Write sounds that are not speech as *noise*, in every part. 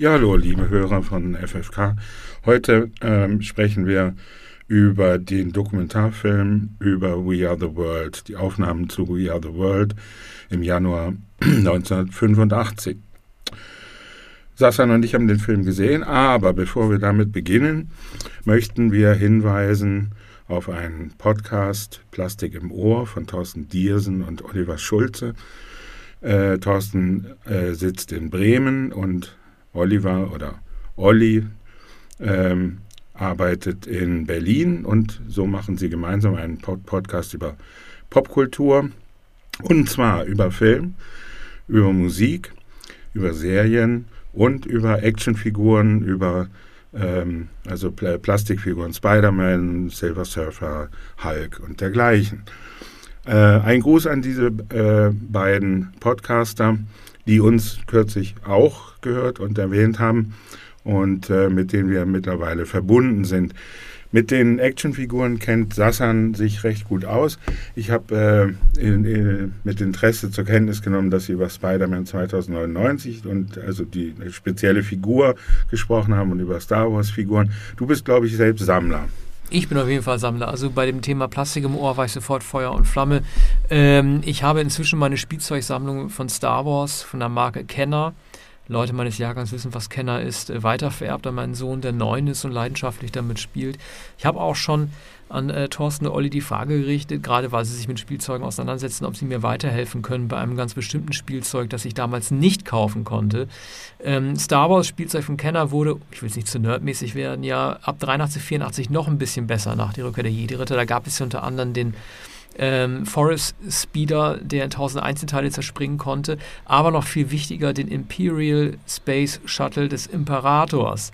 Ja, hallo, liebe Hörer von FFK. Heute ähm, sprechen wir über den Dokumentarfilm über We Are the World, die Aufnahmen zu We Are the World im Januar *clears throat* 1985. Sassan und ich haben den Film gesehen, aber bevor wir damit beginnen, möchten wir hinweisen auf einen Podcast Plastik im Ohr von Thorsten Diersen und Oliver Schulze. Äh, Thorsten äh, sitzt in Bremen und Oliver oder Olli ähm, arbeitet in Berlin und so machen sie gemeinsam einen Pod Podcast über Popkultur und zwar über Film, über Musik, über Serien und über Actionfiguren, über ähm, also Pl Plastikfiguren, Spider-Man, Silver Surfer, Hulk und dergleichen. Äh, ein Gruß an diese äh, beiden Podcaster die uns kürzlich auch gehört und erwähnt haben und äh, mit denen wir mittlerweile verbunden sind. Mit den Actionfiguren kennt Sassan sich recht gut aus. Ich habe äh, mit Interesse zur Kenntnis genommen, dass Sie über Spider-Man 2099 und also die spezielle Figur gesprochen haben und über Star Wars-Figuren. Du bist, glaube ich, selbst Sammler. Ich bin auf jeden Fall Sammler. Also bei dem Thema Plastik im Ohr war ich sofort Feuer und Flamme. Ähm, ich habe inzwischen meine Spielzeugsammlung von Star Wars, von der Marke Kenner. Leute meines Jahrgangs wissen, was Kenner ist, äh, weitervererbt an meinen Sohn, der neun ist und leidenschaftlich damit spielt. Ich habe auch schon an äh, Thorsten und Olli die Frage gerichtet, gerade weil sie sich mit Spielzeugen auseinandersetzen, ob sie mir weiterhelfen können bei einem ganz bestimmten Spielzeug, das ich damals nicht kaufen konnte. Ähm, Star Wars Spielzeug von Kenner wurde, ich will es nicht zu nerdmäßig werden, ja ab 83, 84 noch ein bisschen besser nach der Rückkehr der Jedi-Ritter. Da gab es ja unter anderem den ähm, Forest Speeder, der in tausend Einzelteile zerspringen konnte, aber noch viel wichtiger den Imperial Space Shuttle des Imperators.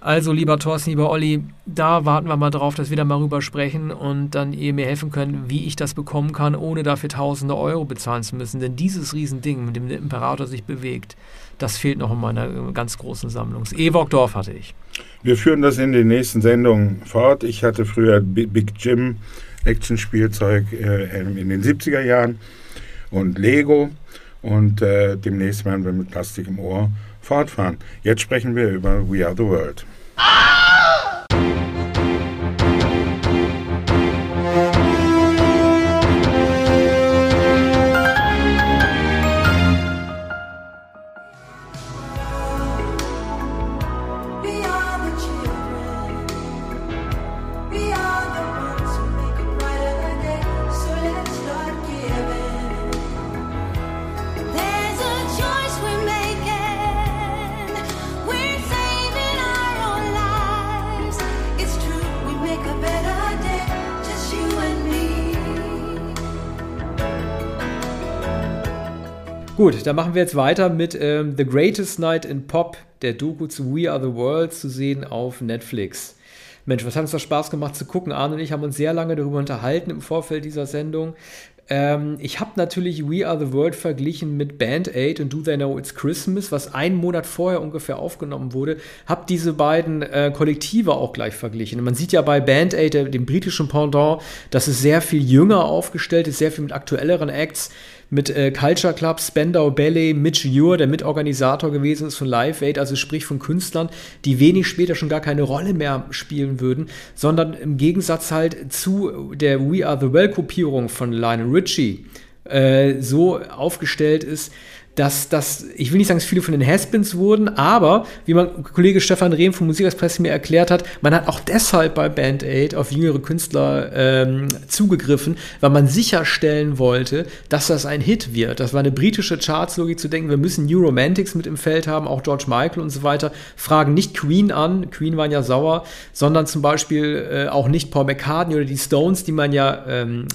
Also, lieber Thorsten, lieber Olli, da warten wir mal drauf, dass wir da mal rüber sprechen und dann ihr mir helfen können, wie ich das bekommen kann, ohne dafür tausende Euro bezahlen zu müssen. Denn dieses Riesending, mit dem der Imperator sich bewegt, das fehlt noch in meiner äh, ganz großen Sammlung. Das Ewok-Dorf hatte ich. Wir führen das in den nächsten Sendungen fort. Ich hatte früher Big Jim Action-Spielzeug äh, in den 70er Jahren und Lego. Und äh, demnächst werden wir mit Plastik im Ohr fortfahren. Jetzt sprechen wir über We Are the World. Gut, machen wir jetzt weiter mit ähm, The Greatest Night in Pop, der Doku zu We Are the World, zu sehen auf Netflix. Mensch, was hat uns da Spaß gemacht zu gucken? Arne und ich haben uns sehr lange darüber unterhalten im Vorfeld dieser Sendung. Ähm, ich habe natürlich We Are the World verglichen mit Band Aid und Do They Know It's Christmas, was einen Monat vorher ungefähr aufgenommen wurde. Habe diese beiden äh, Kollektive auch gleich verglichen. man sieht ja bei Band Aid, dem britischen Pendant, dass es sehr viel jünger aufgestellt ist, sehr viel mit aktuelleren Acts mit äh, Culture Club, Spendau Ballet, Mitch Ure, der Mitorganisator gewesen ist von Live Aid, also sprich von Künstlern, die wenig später schon gar keine Rolle mehr spielen würden, sondern im Gegensatz halt zu der We Are the Well-Kopierung von Lionel Richie äh, so aufgestellt ist, dass das, ich will nicht sagen, dass viele von den Haspins wurden, aber wie mein Kollege Stefan Rehm von Musikexpress mir erklärt hat, man hat auch deshalb bei Band Aid auf jüngere Künstler ähm, zugegriffen, weil man sicherstellen wollte, dass das ein Hit wird. Das war eine britische Chartslogik zu denken, wir müssen New Romantics mit im Feld haben, auch George Michael und so weiter, fragen nicht Queen an, Queen waren ja sauer, sondern zum Beispiel äh, auch nicht Paul McCartney oder die Stones, die man ja ähm,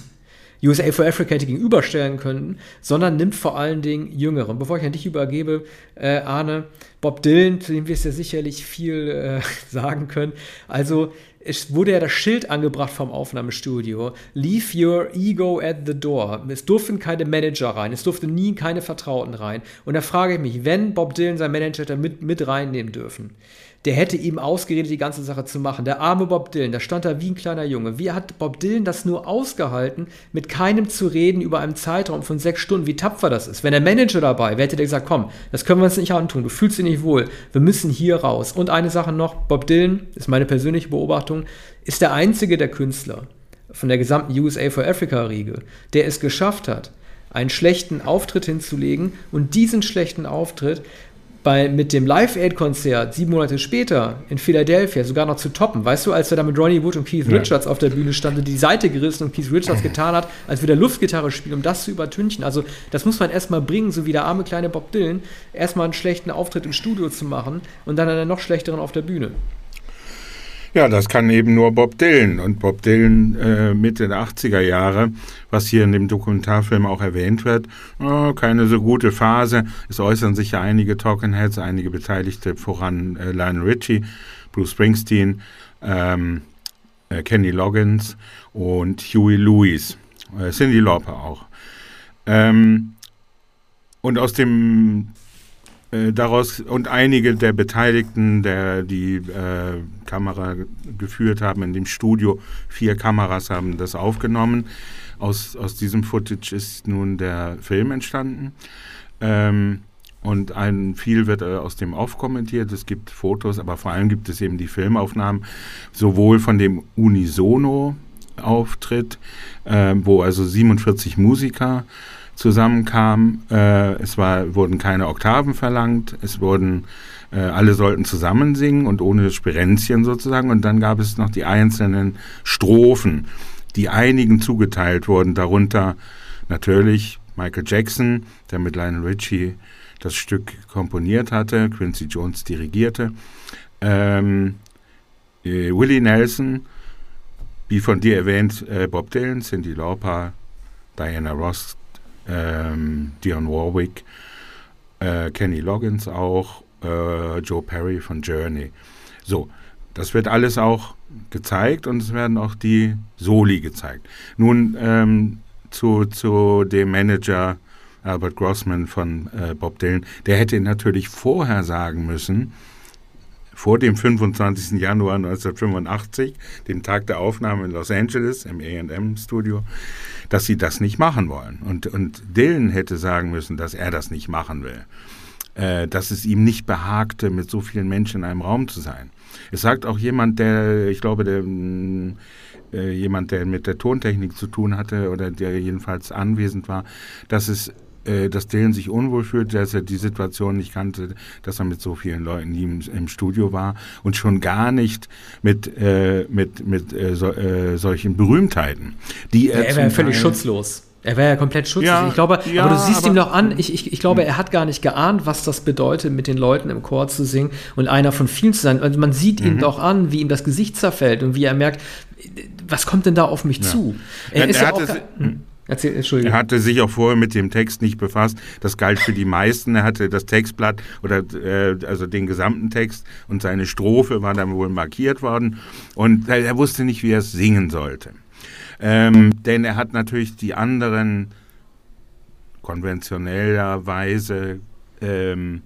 USA for Africa hätte gegenüberstellen können, sondern nimmt vor allen Dingen Jüngere. Bevor ich an dich übergebe, äh, Arne, Bob Dylan, zu dem wir es ja sicherlich viel äh, *laughs* sagen können. Also es wurde ja das Schild angebracht vom Aufnahmestudio. Leave your ego at the door. Es durften keine Manager rein. Es durften nie keine Vertrauten rein. Und da frage ich mich, wenn Bob Dylan sein Manager da mit, mit reinnehmen dürfen, der hätte ihm ausgeredet, die ganze Sache zu machen. Der arme Bob Dylan, der stand da wie ein kleiner Junge. Wie hat Bob Dylan das nur ausgehalten, mit keinem zu reden über einen Zeitraum von sechs Stunden, wie tapfer das ist? Wenn der Manager dabei wäre, hätte der gesagt, komm, das können wir uns nicht antun, du fühlst dich nicht wohl, wir müssen hier raus. Und eine Sache noch, Bob Dylan, ist meine persönliche Beobachtung, ist der einzige der Künstler von der gesamten USA for Africa-Riege, der es geschafft hat, einen schlechten Auftritt hinzulegen und diesen schlechten Auftritt bei, mit dem Live-Aid-Konzert sieben Monate später in Philadelphia sogar noch zu toppen. Weißt du, als er da mit Ronnie Wood und Keith ja. Richards auf der Bühne stand und die Seite gerissen und Keith Richards *clears throat* getan hat, als wieder Luftgitarre spielen, um das zu übertünchen. Also, das muss man erstmal bringen, so wie der arme kleine Bob Dylan, erstmal einen schlechten Auftritt im Studio zu machen und dann einen noch schlechteren auf der Bühne. Ja, das kann eben nur Bob Dylan. Und Bob Dylan äh, Mitte der 80er Jahre, was hier in dem Dokumentarfilm auch erwähnt wird, oh, keine so gute Phase. Es äußern sich ja einige Talking Heads, einige Beteiligte, voran äh, Lionel Richie, Bruce Springsteen, ähm, äh, Kenny Loggins und Huey Lewis, äh, Cindy Lauper auch. Ähm, und aus dem äh, daraus und einige der Beteiligten, der die äh, Kamera geführt haben in dem Studio, vier Kameras haben das aufgenommen. Aus, aus diesem Footage ist nun der Film entstanden. Ähm, und ein viel wird äh, aus dem aufkommentiert. Es gibt Fotos, aber vor allem gibt es eben die Filmaufnahmen, sowohl von dem Unisono-Auftritt, äh, wo also 47 Musiker zusammenkam. Äh, es war, wurden keine Oktaven verlangt, es wurden äh, alle sollten zusammen singen und ohne Spirenzchen sozusagen. Und dann gab es noch die einzelnen Strophen, die einigen zugeteilt wurden, darunter natürlich Michael Jackson, der mit Lionel Richie das Stück komponiert hatte, Quincy Jones dirigierte, ähm, äh, Willie Nelson, wie von dir erwähnt, äh, Bob Dylan, Cindy Lauper, Diana Ross, ähm, Dion Warwick, äh, Kenny Loggins auch, äh, Joe Perry von Journey. So, das wird alles auch gezeigt und es werden auch die Soli gezeigt. Nun ähm, zu, zu dem Manager Albert Grossman von äh, Bob Dylan, der hätte natürlich vorher sagen müssen, vor dem 25. Januar 1985, dem Tag der Aufnahme in Los Angeles im AM-Studio, dass sie das nicht machen wollen. Und, und Dylan hätte sagen müssen, dass er das nicht machen will. Äh, dass es ihm nicht behagte, mit so vielen Menschen in einem Raum zu sein. Es sagt auch jemand, der, ich glaube, der, äh, jemand, der mit der Tontechnik zu tun hatte oder der jedenfalls anwesend war, dass es dass Dylan sich unwohl fühlt, dass er die Situation nicht kannte, dass er mit so vielen Leuten im, im Studio war und schon gar nicht mit, äh, mit, mit äh, so, äh, solchen Berühmtheiten. Die er, er war völlig schutzlos. Er war ja komplett schutzlos. Ja, ich glaube, ja, aber du siehst aber, ihm doch an, ich, ich, ich glaube, er hat gar nicht geahnt, was das bedeutet, mit den Leuten im Chor zu singen und einer von vielen zu sein. Also man sieht mhm. ihm doch an, wie ihm das Gesicht zerfällt und wie er merkt, was kommt denn da auf mich ja. zu? Er, er ist ja auch. Erzähl, Entschuldigung. Er hatte sich auch vorher mit dem Text nicht befasst. Das galt für die meisten. Er hatte das Textblatt oder äh, also den gesamten Text und seine Strophe war dann wohl markiert worden. Und er wusste nicht, wie er es singen sollte. Ähm, denn er hat natürlich die anderen konventionellerweise ähm,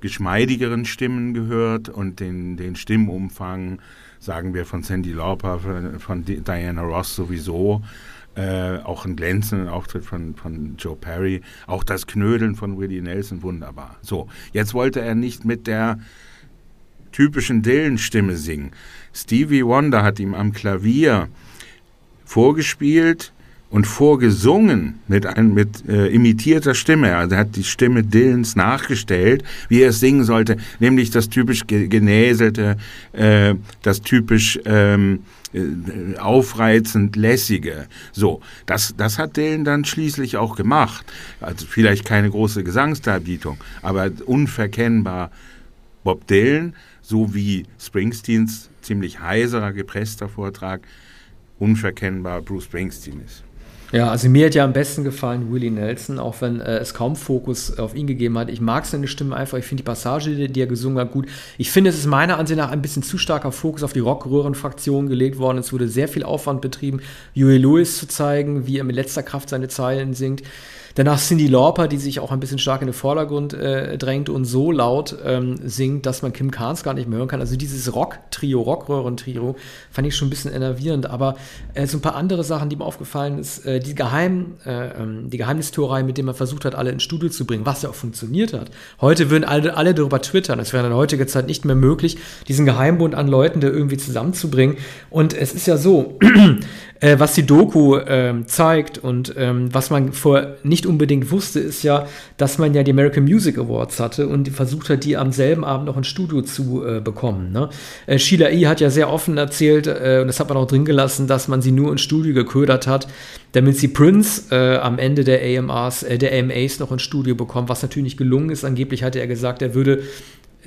geschmeidigeren Stimmen gehört und den, den Stimmumfang, sagen wir, von Sandy Lauper, von, von Diana Ross sowieso äh, auch einen glänzenden Auftritt von, von Joe Perry, auch das Knödeln von Willie Nelson, wunderbar. So, jetzt wollte er nicht mit der typischen Dylan-Stimme singen. Stevie Wonder hat ihm am Klavier vorgespielt und vorgesungen mit, ein, mit äh, imitierter Stimme. Also er hat die Stimme Dylans nachgestellt, wie er es singen sollte, nämlich das typisch genäselte, äh, das typisch ähm, äh, aufreizend lässige. So, das, das hat Dylan dann schließlich auch gemacht. Also vielleicht keine große Gesangsdarbietung, aber unverkennbar Bob Dylan, so wie Springsteens ziemlich heiserer, gepresster Vortrag, unverkennbar Bruce Springsteen ist. Ja, also mir hat ja am besten gefallen Willie Nelson, auch wenn äh, es kaum Fokus auf ihn gegeben hat. Ich mag seine Stimme einfach, ich finde die Passage, die, die, er gesungen hat, gut. Ich finde, es ist meiner Ansicht nach ein bisschen zu starker Fokus auf die Rockröhrenfraktion gelegt worden. Es wurde sehr viel Aufwand betrieben, Huey Lewis zu zeigen, wie er mit letzter Kraft seine Zeilen singt. Danach Cindy Lauper, die sich auch ein bisschen stark in den Vordergrund äh, drängt und so laut ähm, singt, dass man Kim Carnes gar nicht mehr hören kann. Also dieses Rock-Trio, Rockröhren-Trio, fand ich schon ein bisschen enervierend. Aber äh, so ein paar andere Sachen, die mir aufgefallen ist, äh, die, Geheim, äh, ähm, die Geheimnistuerei, mit der man versucht hat, alle ins Studio zu bringen, was ja auch funktioniert hat. Heute würden alle, alle darüber twittern. Es wäre in heutiger Zeit nicht mehr möglich, diesen Geheimbund an Leuten da irgendwie zusammenzubringen. Und es ist ja so, *clears throat* äh, was die Doku ähm, zeigt und ähm, was man vor nicht unbedingt wusste, ist ja, dass man ja die American Music Awards hatte und versucht hat, die am selben Abend noch ins Studio zu äh, bekommen. Ne? Äh, Sheila E. hat ja sehr offen erzählt, äh, und das hat man auch drin gelassen, dass man sie nur ins Studio geködert hat, damit sie Prince äh, am Ende der AMAs, äh, der AMAs noch ins Studio bekommen, was natürlich nicht gelungen ist. Angeblich hatte er gesagt, er würde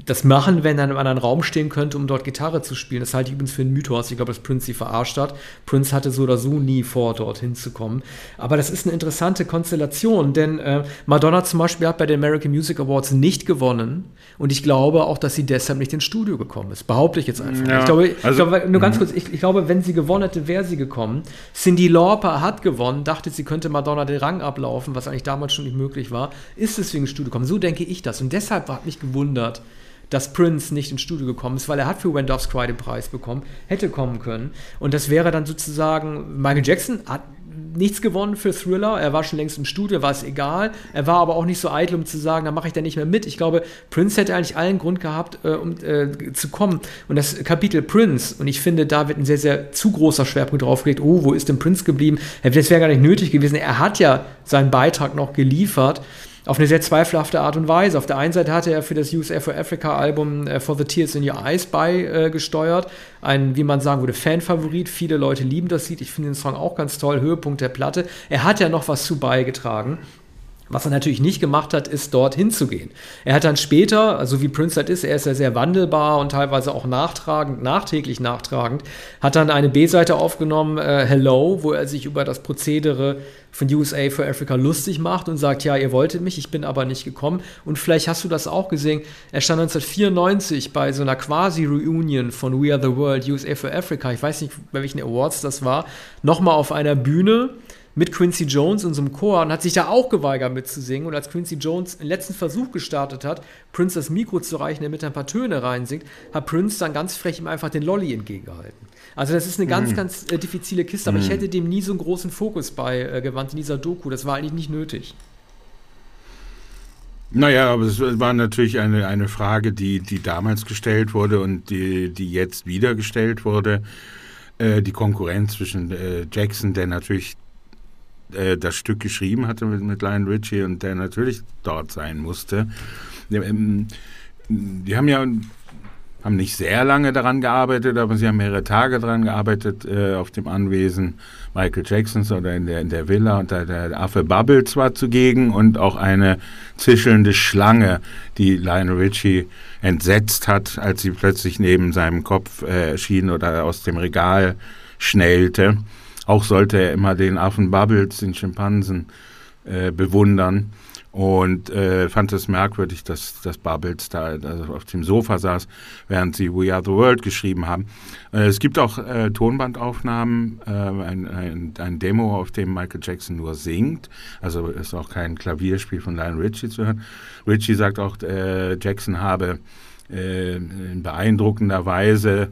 das machen, wenn er in einem anderen Raum stehen könnte, um dort Gitarre zu spielen. Das halte ich übrigens für einen Mythos. Ich glaube, dass Prince sie verarscht hat. Prince hatte so oder so nie vor, dorthin zu kommen. Aber das ist eine interessante Konstellation, denn äh, Madonna zum Beispiel hat bei den American Music Awards nicht gewonnen. Und ich glaube auch, dass sie deshalb nicht ins Studio gekommen ist. Behaupte ich jetzt einfach. Ja, ich, glaube, also, ich glaube, nur ganz mhm. kurz, ich, ich, glaube, wenn sie gewonnen hätte, wäre sie gekommen. Cindy Lauper hat gewonnen, dachte, sie könnte Madonna den Rang ablaufen, was eigentlich damals schon nicht möglich war, ist deswegen ins Studio gekommen. So denke ich das. Und deshalb hat mich gewundert, dass Prince nicht ins Studio gekommen ist, weil er hat für When Doves Cry den Preis bekommen, hätte kommen können. Und das wäre dann sozusagen, Michael Jackson hat nichts gewonnen für Thriller, er war schon längst im Studio, war es egal. Er war aber auch nicht so eitel, um zu sagen, da mache ich da nicht mehr mit. Ich glaube, Prince hätte eigentlich allen Grund gehabt, äh, um äh, zu kommen. Und das Kapitel Prince, und ich finde, da wird ein sehr, sehr zu großer Schwerpunkt draufgelegt, oh, wo ist denn Prince geblieben? Das wäre gar nicht nötig gewesen. Er hat ja seinen Beitrag noch geliefert auf eine sehr zweifelhafte Art und Weise. Auf der einen Seite hatte er für das USA for Africa Album äh, For the Tears in Your Eyes beigesteuert. Äh, Ein, wie man sagen würde, Fanfavorit. Viele Leute lieben das Lied. Ich finde den Song auch ganz toll. Höhepunkt der Platte. Er hat ja noch was zu beigetragen. Was er natürlich nicht gemacht hat, ist dort hinzugehen. Er hat dann später, also wie Prince halt ist, er ist ja sehr wandelbar und teilweise auch nachtragend, nachträglich nachtragend, hat dann eine B-Seite aufgenommen, äh, Hello, wo er sich über das Prozedere von USA for Africa lustig macht und sagt, ja, ihr wolltet mich, ich bin aber nicht gekommen. Und vielleicht hast du das auch gesehen. Er stand 1994 bei so einer quasi-Reunion von We Are the World, USA for Africa, ich weiß nicht, bei welchen Awards das war, nochmal auf einer Bühne mit Quincy Jones in so einem Chor und hat sich da auch geweigert mitzusingen. Und als Quincy Jones den letzten Versuch gestartet hat, Prince das Mikro zu reichen, damit er ein paar Töne reinsingt, hat Prince dann ganz frech ihm einfach den Lolly entgegengehalten. Also das ist eine ganz, mhm. ganz äh, diffizile Kiste, aber mhm. ich hätte dem nie so einen großen Fokus bei äh, gewandt in dieser Doku. Das war eigentlich nicht nötig. Naja, aber es war natürlich eine, eine Frage, die, die damals gestellt wurde und die, die jetzt wieder gestellt wurde. Äh, die Konkurrenz zwischen äh, Jackson, der natürlich äh, das Stück geschrieben hatte mit, mit Lionel Richie und der natürlich dort sein musste. Die, ähm, die haben ja haben nicht sehr lange daran gearbeitet, aber sie haben mehrere Tage daran gearbeitet äh, auf dem Anwesen Michael Jacksons oder in der, in der Villa und da der Affe Bubbles war zugegen und auch eine zischelnde Schlange, die Lionel Richie entsetzt hat, als sie plötzlich neben seinem Kopf äh, erschien oder aus dem Regal schnellte. Auch sollte er immer den Affen Bubbles, den Schimpansen, äh, bewundern und äh, fand es merkwürdig, dass, dass Bubbles da also auf dem Sofa saß, während sie We Are the World geschrieben haben. Äh, es gibt auch äh, Tonbandaufnahmen, äh, ein, ein, ein, Demo, auf dem Michael Jackson nur singt. Also ist auch kein Klavierspiel von Lionel Richie zu hören. Richie sagt auch, äh, Jackson habe äh, in beeindruckender Weise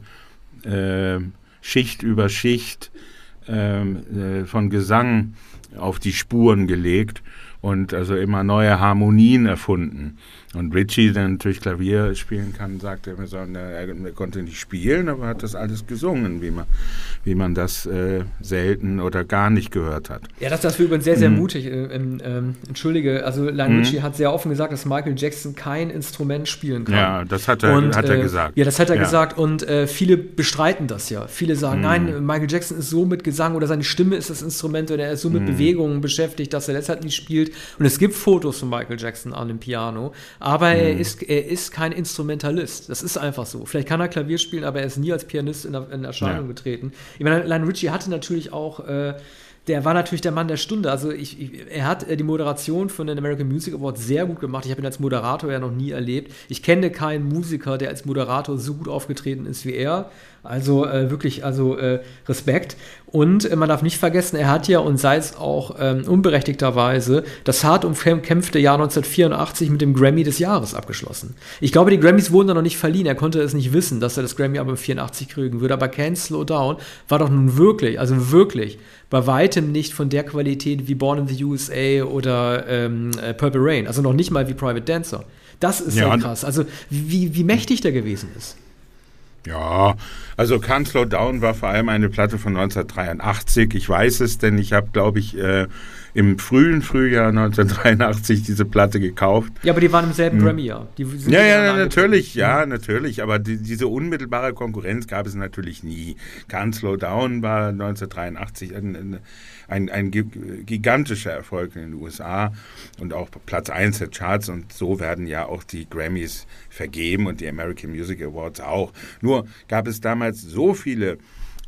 äh, Schicht über Schicht ähm, äh, von Gesang auf die Spuren gelegt und also immer neue Harmonien erfunden. Und Richie, der natürlich Klavier spielen kann, sagte immer so, er, konnte nicht spielen, aber hat das alles gesungen, wie man, wie man das äh, selten oder gar nicht gehört hat. Ja, das, das war übrigens sehr, sehr mhm. mutig. Äh, ähm, entschuldige, also Lionel mhm. Richie hat sehr offen gesagt, dass Michael Jackson kein Instrument spielen kann. Ja, das hat er, und, hat er äh, gesagt. Ja, das hat er ja. gesagt und äh, viele bestreiten das ja. Viele sagen, mhm. nein, Michael Jackson ist so mit Gesang oder seine Stimme ist das Instrument oder er ist so mit mhm. Bewegungen beschäftigt, dass er deshalb nicht spielt. Und es gibt Fotos von Michael Jackson an dem Piano, aber mhm. er, ist, er ist kein Instrumentalist. Das ist einfach so. Vielleicht kann er Klavier spielen, aber er ist nie als Pianist in, in Erscheinung ja. getreten. Ich meine, Lionel Richie hatte natürlich auch äh, der war natürlich der Mann der Stunde. Also ich, ich, er hat äh, die Moderation von den American Music Awards sehr gut gemacht. Ich habe ihn als Moderator ja noch nie erlebt. Ich kenne keinen Musiker, der als Moderator so gut aufgetreten ist wie er. Also äh, wirklich, also äh, Respekt. Und äh, man darf nicht vergessen, er hat ja und sei es auch ähm, unberechtigterweise das hart umkämpfte Jahr 1984 mit dem Grammy des Jahres abgeschlossen. Ich glaube, die Grammys wurden da noch nicht verliehen. Er konnte es nicht wissen, dass er das Grammy aber 84 kriegen würde. Aber Can't Slow Down war doch nun wirklich, also wirklich bei weitem nicht von der Qualität wie Born in the USA oder ähm, äh, Purple Rain. Also noch nicht mal wie Private Dancer. Das ist ja, krass. Also wie, wie mächtig der gewesen ist. Ja, also Can't Slow Down war vor allem eine Platte von 1983. Ich weiß es, denn ich habe, glaube ich, äh, im frühen Frühjahr 1983 diese Platte gekauft. Ja, aber die waren im selben hm. Grammy-Jahr. Ja, ja, natürlich, ja, natürlich. Aber die, diese unmittelbare Konkurrenz gab es natürlich nie. Can't Slow Down war 1983 ein, ein, ein, ein gigantischer Erfolg in den USA und auch Platz 1 der Charts. Und so werden ja auch die Grammys vergeben und die American Music Awards auch. Nur gab es damals so viele,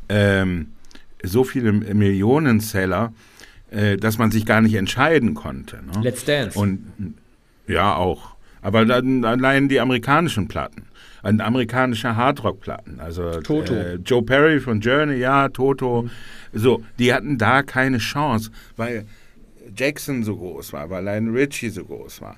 ähm, so viele Millionenseller, äh, dass man sich gar nicht entscheiden konnte. Ne? Let's Dance. Und ja, auch. Aber dann allein die amerikanischen Platten. Ein amerikanischer Hardrock-Platten. Also Toto. Äh, Joe Perry von Journey, ja, Toto. Mhm. So, die hatten da keine Chance, weil Jackson so groß war, weil Lionel Richie so groß war.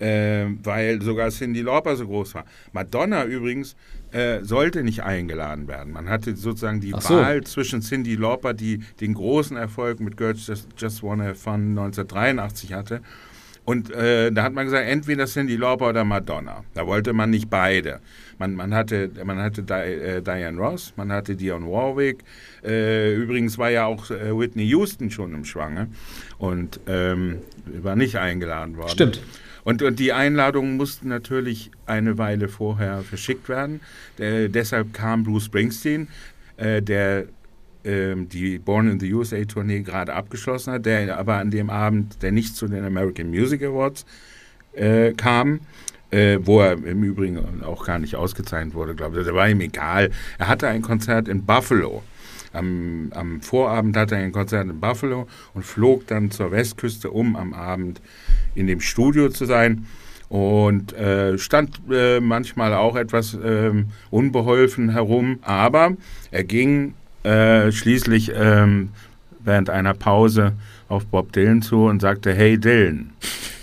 Äh, weil sogar Cindy Lauper so groß war. Madonna übrigens äh, sollte nicht eingeladen werden. Man hatte sozusagen die so. Wahl zwischen Cindy Lauper, die den großen Erfolg mit Girls Just, Just Wanna Have Fun 1983 hatte. Und äh, da hat man gesagt, entweder Cindy Lauper oder Madonna. Da wollte man nicht beide. Man, man hatte, man hatte Di, äh, Diane Ross, man hatte Dionne Warwick. Äh, übrigens war ja auch äh, Whitney Houston schon im Schwange und ähm, war nicht eingeladen worden. Stimmt. Und, und die Einladungen mussten natürlich eine Weile vorher verschickt werden. Der, deshalb kam Bruce Springsteen, äh, der äh, die Born in the USA Tournee gerade abgeschlossen hat, der aber an dem Abend, der nicht zu den American Music Awards äh, kam, äh, wo er im Übrigen auch gar nicht ausgezeichnet wurde, glaube ich. Das war ihm egal. Er hatte ein Konzert in Buffalo. Am, am, Vorabend hatte er ein Konzert in Buffalo und flog dann zur Westküste, um am Abend in dem Studio zu sein. Und äh, stand äh, manchmal auch etwas äh, unbeholfen herum, aber er ging äh, schließlich ähm, während einer Pause auf Bob Dylan zu und sagte, hey Dylan.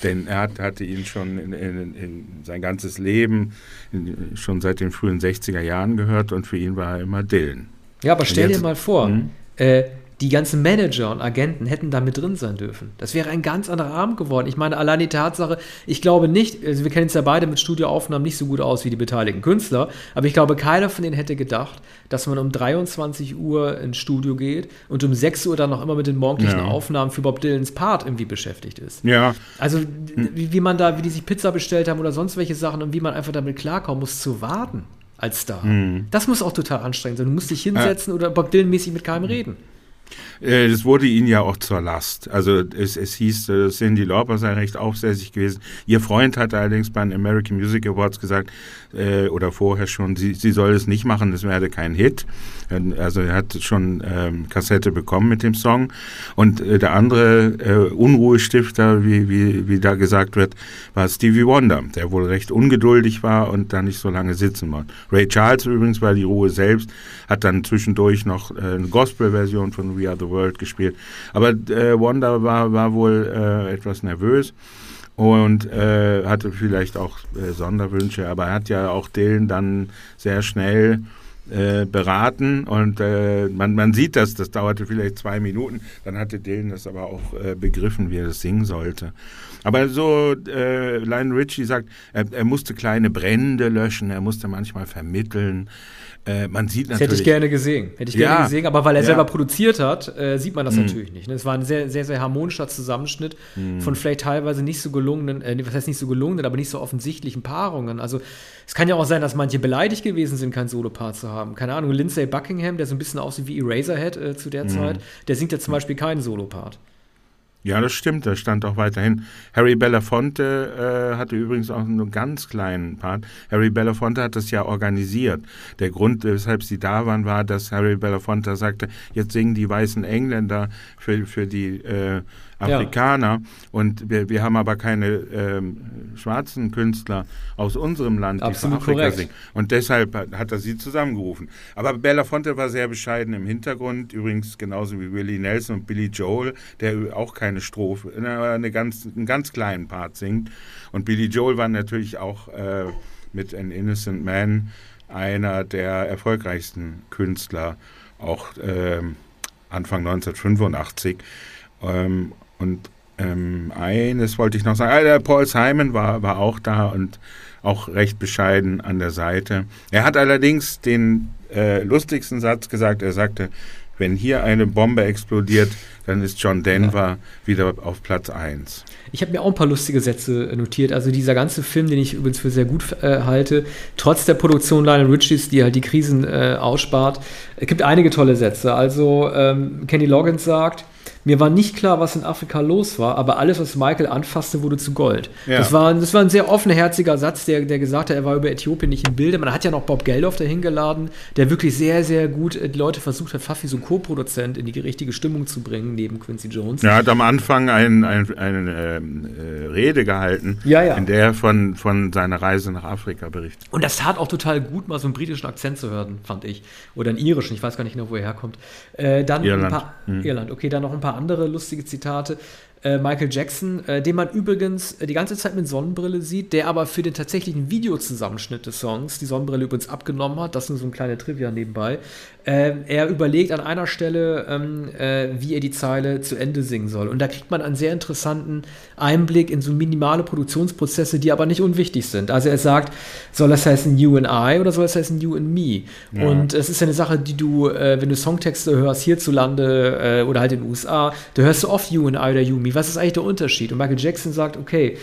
Denn er hat, hatte ihn schon in, in, in sein ganzes Leben, in, schon seit den frühen 60er Jahren gehört und für ihn war er immer Dylan. Ja, aber stell jetzt, dir mal vor, hm? äh, die ganzen Manager und Agenten hätten da mit drin sein dürfen. Das wäre ein ganz anderer Abend geworden. Ich meine, allein die Tatsache, ich glaube nicht, also wir kennen es ja beide mit Studioaufnahmen nicht so gut aus wie die beteiligten Künstler, aber ich glaube, keiner von denen hätte gedacht, dass man um 23 Uhr ins Studio geht und um 6 Uhr dann noch immer mit den morgendlichen ja. Aufnahmen für Bob Dylans Part irgendwie beschäftigt ist. Ja. Also, wie, wie man da, wie die sich Pizza bestellt haben oder sonst welche Sachen und wie man einfach damit klarkommen muss, zu warten als Star. Mhm. Das muss auch total anstrengend sein. Du musst dich hinsetzen ja. oder Bob Dylan-mäßig mit keinem reden. Äh, das wurde ihnen ja auch zur Last. Also es, es hieß, äh, Cindy Lauper sei recht aufsässig gewesen. Ihr Freund hat allerdings bei den American Music Awards gesagt, äh, oder vorher schon, sie, sie soll es nicht machen, das werde kein Hit. Also er hat schon ähm, Kassette bekommen mit dem Song. Und äh, der andere äh, Unruhestifter, wie, wie, wie da gesagt wird, war Stevie Wonder, der wohl recht ungeduldig war und da nicht so lange sitzen wollte. Ray Charles übrigens war die Ruhe selbst, hat dann zwischendurch noch äh, eine Gospel-Version von We Are the World gespielt. Aber äh, Wonder war, war wohl äh, etwas nervös und äh, hatte vielleicht auch äh, Sonderwünsche, aber er hat ja auch Dylan dann sehr schnell äh, beraten. Und äh, man, man sieht das, das dauerte vielleicht zwei Minuten, dann hatte Dylan das aber auch äh, begriffen, wie er das singen sollte. Aber so, äh, Lionel Richie sagt, er, er musste kleine Brände löschen, er musste manchmal vermitteln, äh, man sieht natürlich. Das hätte ich gerne gesehen. Hätte ich ja, gerne gesehen, aber weil er ja. selber produziert hat, äh, sieht man das mhm. natürlich nicht. Ne? Es war ein sehr, sehr, sehr harmonischer Zusammenschnitt mhm. von vielleicht teilweise nicht so gelungenen, äh, was heißt nicht so gelungenen, aber nicht so offensichtlichen Paarungen. Also es kann ja auch sein, dass manche beleidigt gewesen sind, kein Solopart zu haben. Keine Ahnung, Lindsay Buckingham, der so ein bisschen aussieht wie Eraserhead äh, zu der mhm. Zeit, der singt ja zum Beispiel keinen Solopart. Ja, das stimmt, das stand auch weiterhin. Harry Belafonte äh, hatte übrigens auch einen ganz kleinen Part. Harry Belafonte hat das ja organisiert. Der Grund, weshalb sie da waren, war, dass Harry Belafonte sagte, jetzt singen die weißen Engländer für, für die äh, Afrikaner ja. und wir, wir haben aber keine ähm, schwarzen Künstler aus unserem Land, die Absolut für Afrika korrekt. singen. Und deshalb hat, er sie zusammengerufen. Aber Belafonte war sehr bescheiden im Hintergrund, übrigens genauso wie Willie Nelson und Billy Joel, der auch keine Strophe, eine ganz, einen ganz kleinen Part singt. Und Billy Joel war natürlich auch äh, mit An Innocent Man einer der erfolgreichsten Künstler, auch äh, Anfang 1985. Ähm, und ähm, eines wollte ich noch sagen. Ah, der Paul Simon war, war auch da und auch recht bescheiden an der Seite. Er hat allerdings den äh, lustigsten Satz gesagt. Er sagte, wenn hier eine Bombe explodiert, dann ist John Denver ja. wieder auf Platz 1. Ich habe mir auch ein paar lustige Sätze notiert. Also dieser ganze Film, den ich übrigens für sehr gut äh, halte, trotz der Produktion Lionel Richies, die halt die Krisen äh, ausspart, es gibt einige tolle Sätze. Also ähm, Kenny Loggins sagt, mir war nicht klar, was in Afrika los war, aber alles, was Michael anfasste, wurde zu Gold. Ja. Das, war, das war ein sehr offenherziger Satz, der, der gesagt hat, er war über Äthiopien nicht im Bilde. Man hat ja noch Bob Geldof dahin geladen, der wirklich sehr, sehr gut äh, die Leute versucht hat, wie so ein Co-Produzent in die richtige Stimmung zu bringen, neben Quincy Jones. Er hat am Anfang eine ein, ein, ähm, äh, Rede gehalten, ja, ja. in der er von, von seiner Reise nach Afrika berichtet. Und das tat auch total gut, mal so einen britischen Akzent zu hören, fand ich. Oder einen irischen, ich weiß gar nicht genau, wo er herkommt. Äh, dann Irland. Paar, hm. Irland, okay, dann noch ein paar andere lustige Zitate. Äh, Michael Jackson, äh, den man übrigens äh, die ganze Zeit mit Sonnenbrille sieht, der aber für den tatsächlichen Videozusammenschnitt des Songs die Sonnenbrille übrigens abgenommen hat. Das ist nur so ein kleiner Trivia nebenbei. Äh, er überlegt an einer Stelle, ähm, äh, wie er die Zeile zu Ende singen soll. Und da kriegt man einen sehr interessanten Einblick in so minimale Produktionsprozesse, die aber nicht unwichtig sind. Also er sagt, soll das heißen You and I oder soll das heißen You and Me? Ja. Und es ist ja eine Sache, die du, äh, wenn du Songtexte hörst hierzulande oder halt in den USA, da hörst du oft You and I oder You and Me was ist eigentlich der Unterschied? Und Michael Jackson sagt, okay,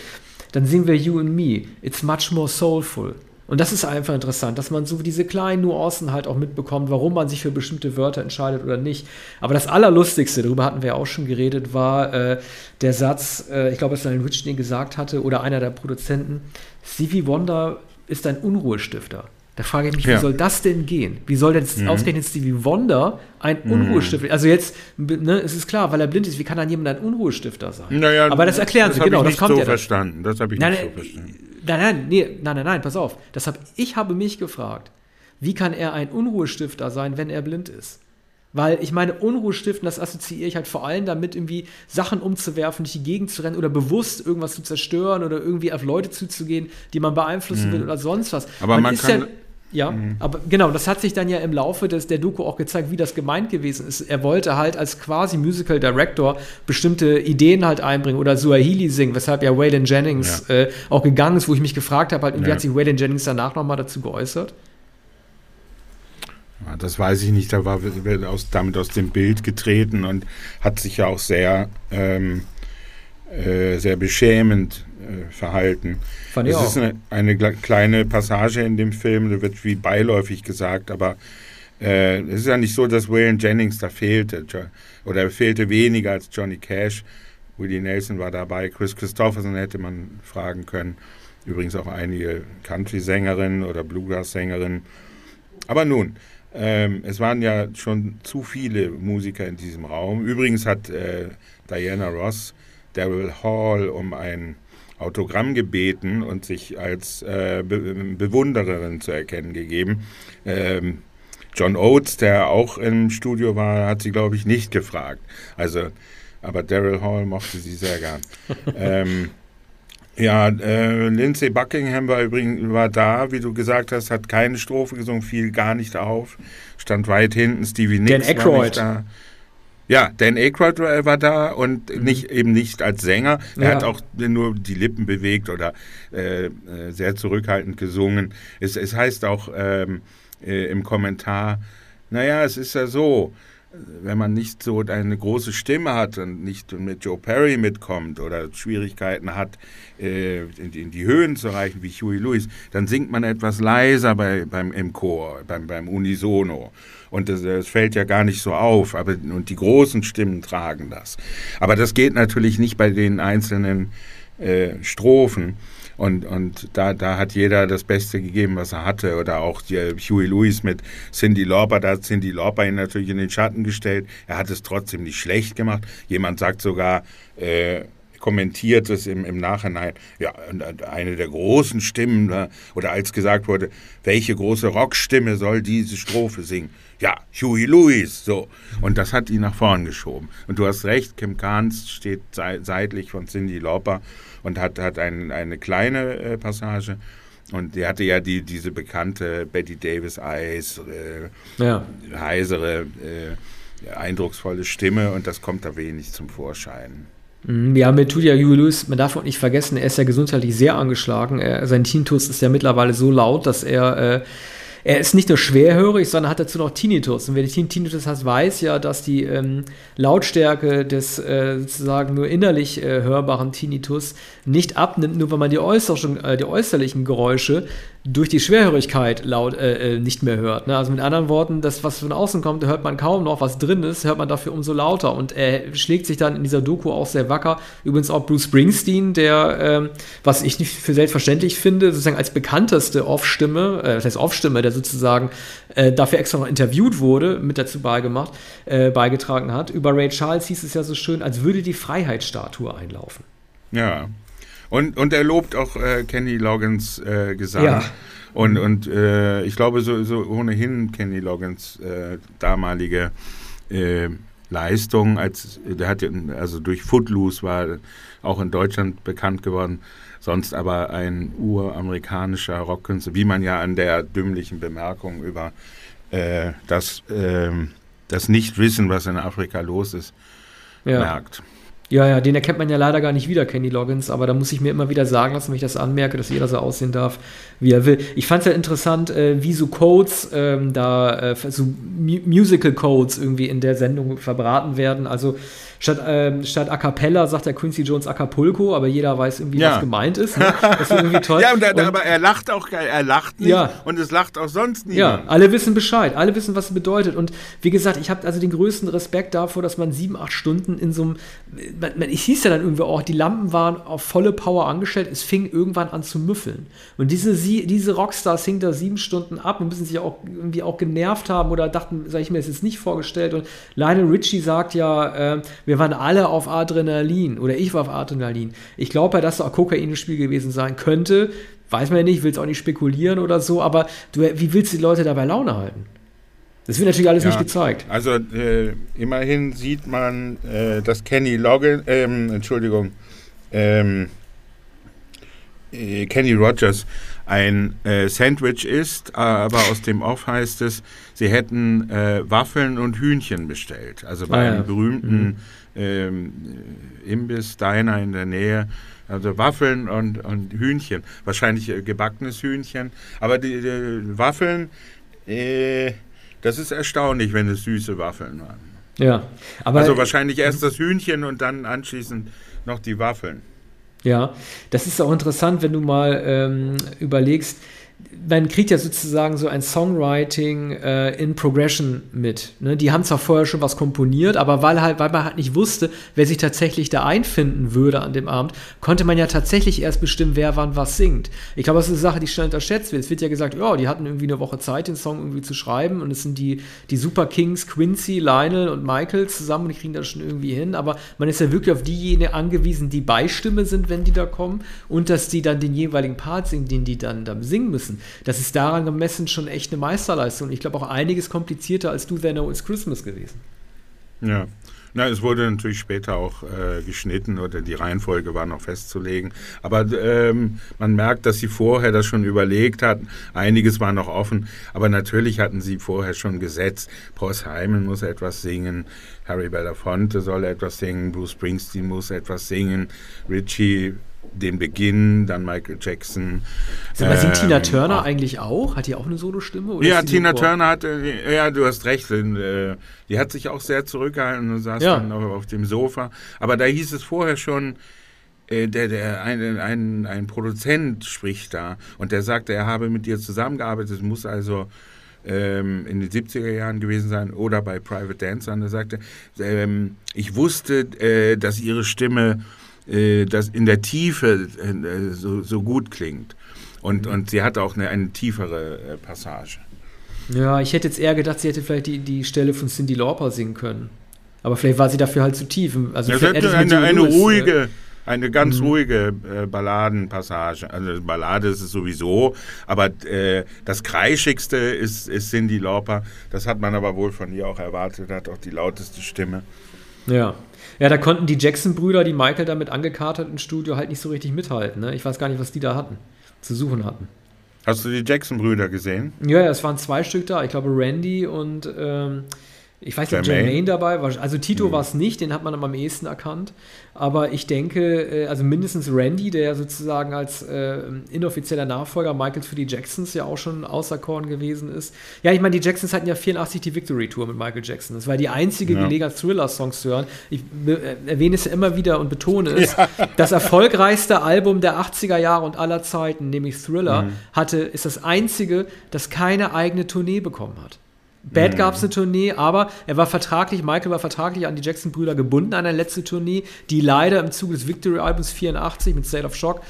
dann singen wir You and Me. It's much more soulful. Und das ist einfach interessant, dass man so diese kleinen Nuancen halt auch mitbekommt, warum man sich für bestimmte Wörter entscheidet oder nicht. Aber das Allerlustigste, darüber hatten wir ja auch schon geredet, war äh, der Satz, äh, ich glaube, es war ein Rich, den gesagt hatte, oder einer der Produzenten, Stevie Wonder ist ein Unruhestifter. Da frage ich mich, ja. wie soll das denn gehen? Wie soll denn mhm. ausgerechnet Stevie Wonder ein mhm. Unruhestifter? Also jetzt, ne, es ist klar, weil er blind ist, wie kann dann jemand ein Unruhestifter sein? Naja, Aber das erklären das Sie, genau, ich nicht das kommt so ja. verstanden. Das habe ich nein, nicht so verstanden. Nein, nein, nee, nein, nein, nein, pass auf. Das hab, ich habe mich gefragt, wie kann er ein Unruhestifter sein, wenn er blind ist? Weil ich meine, Unruhestiften, das assoziiere ich halt vor allem damit, irgendwie Sachen umzuwerfen, durch die Gegend zu rennen oder bewusst irgendwas zu zerstören oder irgendwie auf Leute zuzugehen, die man beeinflussen mhm. will oder sonst was. Aber man, man kann, ja, ja, mhm. aber genau, das hat sich dann ja im Laufe des, der Doku auch gezeigt, wie das gemeint gewesen ist. Er wollte halt als quasi Musical Director bestimmte Ideen halt einbringen oder Suahili singen, weshalb ja Waylon Jennings ja. Äh, auch gegangen ist, wo ich mich gefragt habe, halt, ja. wie hat sich Waylon Jennings danach nochmal dazu geäußert? Das weiß ich nicht, da war aus, damit aus dem Bild getreten und hat sich ja auch sehr, ähm, äh, sehr beschämend verhalten. Fand es ist eine, eine, kleine Passage in dem Film, da wird wie beiläufig gesagt, aber äh, es ist ja nicht so, dass Waylon Jennings da fehlte oder er fehlte weniger als Johnny Cash. Willie Nelson war dabei, Chris Christopherson hätte man fragen können. Übrigens auch einige Country-Sängerinnen oder Bluegrass-Sängerinnen. Aber nun, ähm, es waren ja schon zu viele Musiker in diesem Raum. Übrigens hat äh, Diana Ross Daryl Hall um ein Autogramm gebeten und sich als äh, Be Bewundererin zu erkennen gegeben. Ähm, John Oates, der auch im Studio war, hat sie, glaube ich, nicht gefragt. Also, aber Daryl Hall mochte sie sehr gern. *laughs* ähm, ja, äh, Lindsay Buckingham war übrigens war da, wie du gesagt hast, hat keine Strophe gesungen, fiel gar nicht auf, stand weit hinten. Stevie Nicks Dan Aykroyd. war nicht da. Ja, Dan Aykroyd war da und mhm. nicht, eben nicht als Sänger. Er ja. hat auch nur die Lippen bewegt oder äh, äh, sehr zurückhaltend gesungen. Es, es heißt auch ähm, äh, im Kommentar, naja, es ist ja so, wenn man nicht so eine große Stimme hat und nicht mit Joe Perry mitkommt oder Schwierigkeiten hat, äh, in, in, die Höhen zu erreichen wie Huey Lewis, dann singt man etwas leiser bei, beim, im Chor, beim, beim Unisono. Und das, das, fällt ja gar nicht so auf, aber und die großen Stimmen tragen das. Aber das geht natürlich nicht bei den einzelnen äh, Strophen. Und, und da, da hat jeder das Beste gegeben, was er hatte. Oder auch die, Huey Lewis mit Cindy Lauper, da hat Cindy Lauper ihn natürlich in den Schatten gestellt. Er hat es trotzdem nicht schlecht gemacht. Jemand sagt sogar, äh, kommentiert es im, im Nachhinein, ja, eine der großen Stimmen, ne? oder als gesagt wurde, welche große Rockstimme soll diese Strophe singen? Ja, Huey Lewis, so. Und das hat ihn nach vorn geschoben. Und du hast recht, Kim Carnes steht seitlich von Cindy Lauper und hat, hat ein, eine kleine äh, Passage. Und die hatte ja die, diese bekannte Betty Davis Eyes, äh, ja. heisere, äh, eindrucksvolle Stimme und das kommt da wenig zum Vorschein. Mhm, ja, mit tut ja Huey Lewis, man darf auch nicht vergessen, er ist ja gesundheitlich sehr angeschlagen. Er, sein Tintus ist ja mittlerweile so laut, dass er äh, er ist nicht nur schwerhörig, sondern hat dazu noch Tinnitus. Und wer die Tinnitus hat, weiß ja, dass die ähm, Lautstärke des äh, sozusagen nur innerlich äh, hörbaren Tinnitus nicht abnimmt, nur weil man die, äh, die äußerlichen Geräusche durch die Schwerhörigkeit laut äh, äh, nicht mehr hört. Ne? Also mit anderen Worten, das, was von außen kommt, hört man kaum noch. Was drin ist, hört man dafür umso lauter. Und er schlägt sich dann in dieser Doku auch sehr wacker. Übrigens auch Bruce Springsteen, der, ähm, was ich nicht für selbstverständlich finde, sozusagen als bekannteste Off-Stimme, äh, das heißt Off-Stimme, der sozusagen äh, dafür extra noch interviewt wurde, mit dazu beigemacht, äh, beigetragen hat. Über Ray Charles hieß es ja so schön, als würde die Freiheitsstatue einlaufen. Ja, und, und er lobt auch äh, Kenny Loggins äh, Gesang. Ja. Und, und äh, ich glaube, so, so ohnehin Kenny Loggins äh, damalige äh, Leistung, als der hat also durch Footloose war auch in Deutschland bekannt geworden, sonst aber ein uramerikanischer Rockkünstler, wie man ja an der dümmlichen Bemerkung über äh, das, äh, das Nichtwissen, was in Afrika los ist, ja. merkt. Ja, ja, den erkennt man ja leider gar nicht wieder, Kenny Loggins, aber da muss ich mir immer wieder sagen lassen, wenn ich das anmerke, dass jeder so aussehen darf, wie er will. Ich fand es ja interessant, äh, wie so Codes, ähm, da, äh, so Musical Codes irgendwie in der Sendung verbraten werden. Also Statt, ähm, statt A Cappella sagt der Quincy Jones Acapulco, aber jeder weiß irgendwie, ja. was gemeint ist. Ne? *laughs* Das ist irgendwie toll. ja, und, und, aber er lacht auch, er lacht nicht ja. und es lacht auch sonst nicht. Ja, alle wissen Bescheid, alle wissen, was es bedeutet. Und wie gesagt, ich habe also den größten Respekt davor, dass man sieben, acht Stunden in so einem, ich hieß ja dann irgendwie auch, die Lampen waren auf volle Power angestellt, es fing irgendwann an zu müffeln. Und diese, diese Rockstars hingen da sieben Stunden ab und müssen sich auch irgendwie auch genervt haben oder dachten, sag ich mir das jetzt nicht vorgestellt. Und Lionel Richie sagt ja, äh, wir waren alle auf Adrenalin oder ich war auf Adrenalin. Ich glaube ja, dass da auch Kokain im Spiel gewesen sein könnte. Weiß man ja nicht, will es auch nicht spekulieren oder so, aber du, wie willst du die Leute dabei Laune halten? Das wird natürlich alles ja, nicht gezeigt. Also äh, immerhin sieht man, äh, dass Kenny Loggins, ähm, Entschuldigung, ähm, äh, Kenny Rogers ein äh, Sandwich isst, aber aus dem Off heißt es, sie hätten äh, Waffeln und Hühnchen bestellt. Also bei ah, einem ja. berühmten mhm ähm, Imbiss, Diner in der Nähe. Also Waffeln und, und Hühnchen. Wahrscheinlich äh, gebackenes Hühnchen. Aber die, die Waffeln, äh, das ist erstaunlich, wenn es süße Waffeln waren. Ja, aber. Also wahrscheinlich erst das Hühnchen und dann anschließend noch die Waffeln. Ja, das ist auch interessant, wenn du mal ähm, überlegst, man kriegt ja sozusagen so ein Songwriting äh, in Progression mit. Ne? Die haben zwar vorher schon was komponiert, aber weil, halt, weil man halt nicht wusste, wer sich tatsächlich da einfinden würde an dem Abend, konnte man ja tatsächlich erst bestimmen, wer wann was singt. Ich glaube, das ist eine Sache, die schnell unterschätzt wird. Es wird ja gesagt, ja, die hatten irgendwie eine Woche Zeit, den Song irgendwie zu schreiben und es sind die, die Super Kings, Quincy, Lionel und Michael zusammen und die kriegen das schon irgendwie hin, aber man ist ja wirklich auf diejenigen angewiesen, die Beistimme sind, wenn die da kommen und dass die dann den jeweiligen Part singen, den die dann, dann singen müssen das ist daran gemessen schon echt eine Meisterleistung. Ich glaube auch einiges komplizierter als Do They Know It's Christmas gewesen. Ja. Na, es wurde natürlich später auch äh, geschnitten oder die Reihenfolge war noch festzulegen. Aber ähm, man merkt, dass sie vorher das schon überlegt hatten. Einiges war noch offen. Aber natürlich hatten sie vorher schon gesetzt. Paul Simon muss etwas singen. Harry Belafonte soll etwas singen. Bruce Springsteen muss etwas singen. Richie den Beginn, dann Michael Jackson. Sag mal, ähm, Tina Turner auch. eigentlich auch? Hat die auch eine Solostimme? Ja, Tina Turner hat, äh, ja, du hast recht, äh, die hat sich auch sehr zurückgehalten und saß ja. dann auf dem Sofa. Aber da hieß es vorher schon, äh, der, der, ein, ein, ein Produzent spricht da und der sagte, er habe mit dir zusammengearbeitet, es muss also ähm, in den 70er Jahren gewesen sein oder bei Private Dancer. Und er sagte, ähm, ich wusste, äh, dass ihre Stimme äh, das in der Tiefe äh, so, so, gut klingt. Und, und sie hat auch eine, eine tiefere äh, Passage. Ja, ich hätte jetzt eher gedacht, sie hätte vielleicht die, die Stelle von Cindy Lauper singen können. Aber vielleicht war sie dafür halt zu tief. Also das hätte eine, eine Lewis, ruhige, eine ganz mhm. ruhige äh, Balladenpassage. Also Ballade ist es sowieso, aber äh, das Kreischigste ist, ist Cindy Lauper. Das hat man aber wohl von ihr auch erwartet, hat auch die lauteste Stimme. Ja. Ja, da konnten die Jackson-Brüder, die Michael damit angekartet im Studio, halt nicht so richtig mithalten. Ne? Ich weiß gar nicht, was die da hatten, zu suchen hatten. Hast du die Jackson-Brüder gesehen? Ja, ja, es waren zwei Stück da. Ich glaube, Randy und ähm, ich weiß nicht, Jermaine dabei war. Also Tito mhm. war es nicht, den hat man am ehesten erkannt. Aber ich denke, äh, also mindestens Randy, der sozusagen als äh, inoffizieller Nachfolger Michaels für die Jacksons ja auch schon auserkoren gewesen ist. Ja, ich meine, die Jacksons hatten ja 84 die Victory Tour mit Michael Jackson. Das war die einzige ja. Gelegenheit, Thriller-Songs zu hören. Ich äh, erwähne es ja immer wieder und betone es. Ja. Das erfolgreichste Album der 80er Jahre und aller Zeiten, nämlich Thriller, mhm. hatte, ist das einzige, das keine eigene Tournee bekommen hat. Bad mhm. gab es eine Tournee, aber er war vertraglich, Michael war vertraglich an die Jackson-Brüder gebunden an eine letzte Tournee, die leider im Zuge des Victory-Albums 84 mit State of Shock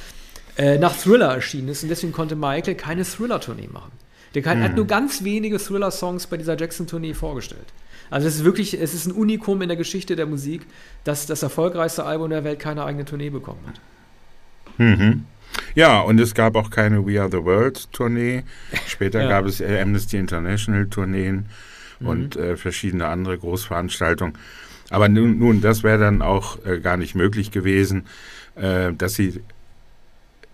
äh, nach Thriller erschienen ist und deswegen konnte Michael keine Thriller-Tournee machen. Der kann, mhm. hat nur ganz wenige Thriller-Songs bei dieser Jackson-Tournee vorgestellt. Also es ist wirklich, es ist ein Unikum in der Geschichte der Musik, dass das erfolgreichste Album der Welt keine eigene Tournee bekommen hat. Mhm. Ja, und es gab auch keine We Are the World Tournee. Später ja. gab es äh, Amnesty International Tourneen mhm. und äh, verschiedene andere Großveranstaltungen. Aber nun, nun das wäre dann auch äh, gar nicht möglich gewesen, äh, dass sie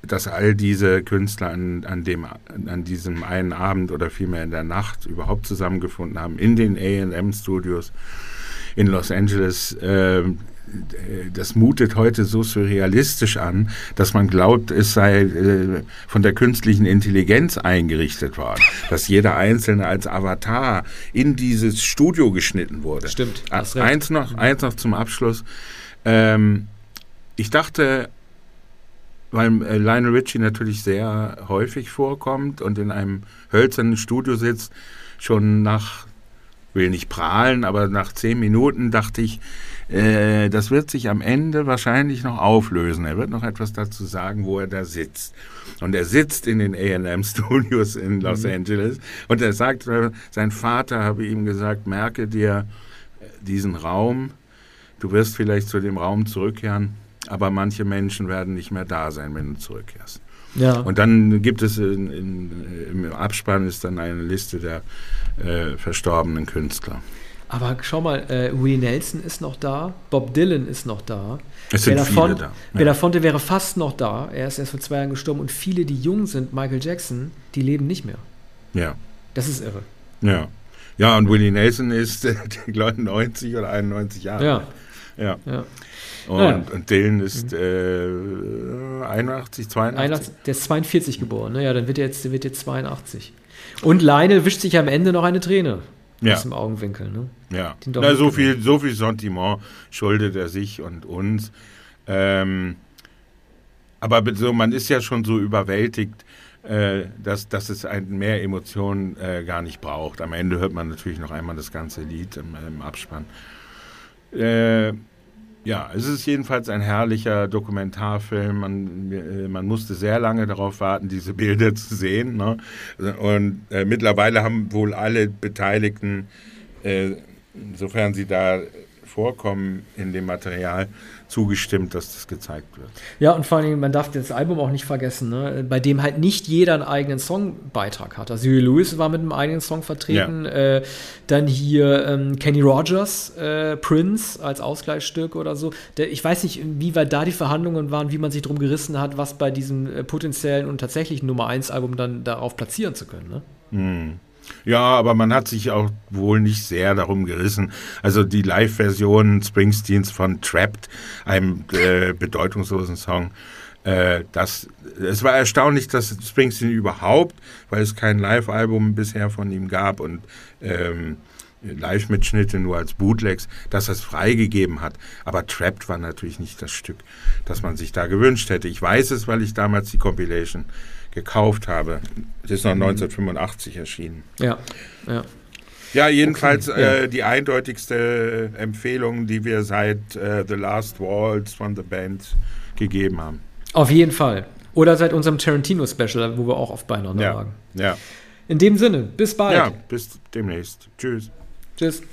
dass all diese Künstler an, an, dem, an diesem einen Abend oder vielmehr in der Nacht überhaupt zusammengefunden haben in den AM-Studios in Los Angeles. Äh, das mutet heute so surrealistisch an, dass man glaubt, es sei äh, von der künstlichen Intelligenz eingerichtet worden, dass jeder Einzelne als Avatar in dieses Studio geschnitten wurde. Stimmt. Eins noch, mhm. eins noch zum Abschluss. Ähm, ich dachte, weil äh, Lionel Richie natürlich sehr häufig vorkommt und in einem hölzernen Studio sitzt, schon nach, will nicht prahlen, aber nach zehn Minuten dachte ich, äh, das wird sich am Ende wahrscheinlich noch auflösen. Er wird noch etwas dazu sagen, wo er da sitzt. Und er sitzt in den AM Studios in Los mhm. Angeles und er sagt, äh, sein Vater habe ihm gesagt, merke dir diesen Raum, du wirst vielleicht zu dem Raum zurückkehren, aber manche Menschen werden nicht mehr da sein, wenn du zurückkehrst. Ja. Und dann gibt es in, in, im Abspann ist dann eine Liste der äh, verstorbenen Künstler. Aber schau mal, äh, Willie Nelson ist noch da, Bob Dylan ist noch da. Es sind viele da. Ja. Belafonte wäre fast noch da. Er ist erst vor zwei Jahren gestorben und viele, die jung sind, Michael Jackson, die leben nicht mehr. Ja. Das ist irre. Ja. Ja, und Willie Nelson ist, äh, glaube, 90 oder 91 Jahre. Ja. Ja. ja. Und, ja. und Dylan ist äh, 81, 82? 81, der ist 42 geboren, ne? Ja, dann wird er jetzt, wird jetzt 82. Und Lionel wischt sich am Ende noch eine Träne ja. aus dem Augenwinkel. Ne? Ja, Na, so, viel, so viel Sentiment schuldet er sich und uns. Ähm, aber so, man ist ja schon so überwältigt, äh, dass, dass es ein, mehr Emotionen äh, gar nicht braucht. Am Ende hört man natürlich noch einmal das ganze Lied im, im Abspann. Äh, ja, es ist jedenfalls ein herrlicher Dokumentarfilm. Man, äh, man musste sehr lange darauf warten, diese Bilder zu sehen. Ne? Und äh, mittlerweile haben wohl alle Beteiligten, äh, sofern sie da vorkommen in dem Material, zugestimmt, dass das gezeigt wird. Ja, und vor allem, man darf das Album auch nicht vergessen, ne? bei dem halt nicht jeder einen eigenen Songbeitrag hat. Also Huey Lewis war mit einem eigenen Song vertreten, ja. äh, dann hier ähm, Kenny Rogers, äh, Prince als Ausgleichsstück oder so. Der, ich weiß nicht, wie weit da die Verhandlungen waren, wie man sich drum gerissen hat, was bei diesem äh, potenziellen und tatsächlichen Nummer 1 Album dann darauf platzieren zu können. Ne? Hm. Ja, aber man hat sich auch wohl nicht sehr darum gerissen. Also die Live-Version Springsteens von Trapped, einem äh, bedeutungslosen Song, Äh, das, es war erstaunlich, dass Springsteen überhaupt, weil es kein Live-Album bisher von ihm gab und ähm, Live-Mitschnitte nur als Bootlegs, dass er es freigegeben hat. Aber Trapped war natürlich nicht das Stück, das man sich da gewünscht hätte. Ich weiß es, weil ich damals die Compilation gekauft habe. Das ist noch 1985 mhm. erschienen. Ja, ja. Ja, jedenfalls okay, ja. Äh, die eindeutigste Empfehlung, die wir seit äh, The Last Waltz von The Band gegeben haben. Auf jeden Fall. Oder seit unserem Tarantino-Special, wo wir auch auf Beine ja. lagen. Ja. In dem Sinne, bis bald. Ja, bis demnächst. Tschüss. Tschüss.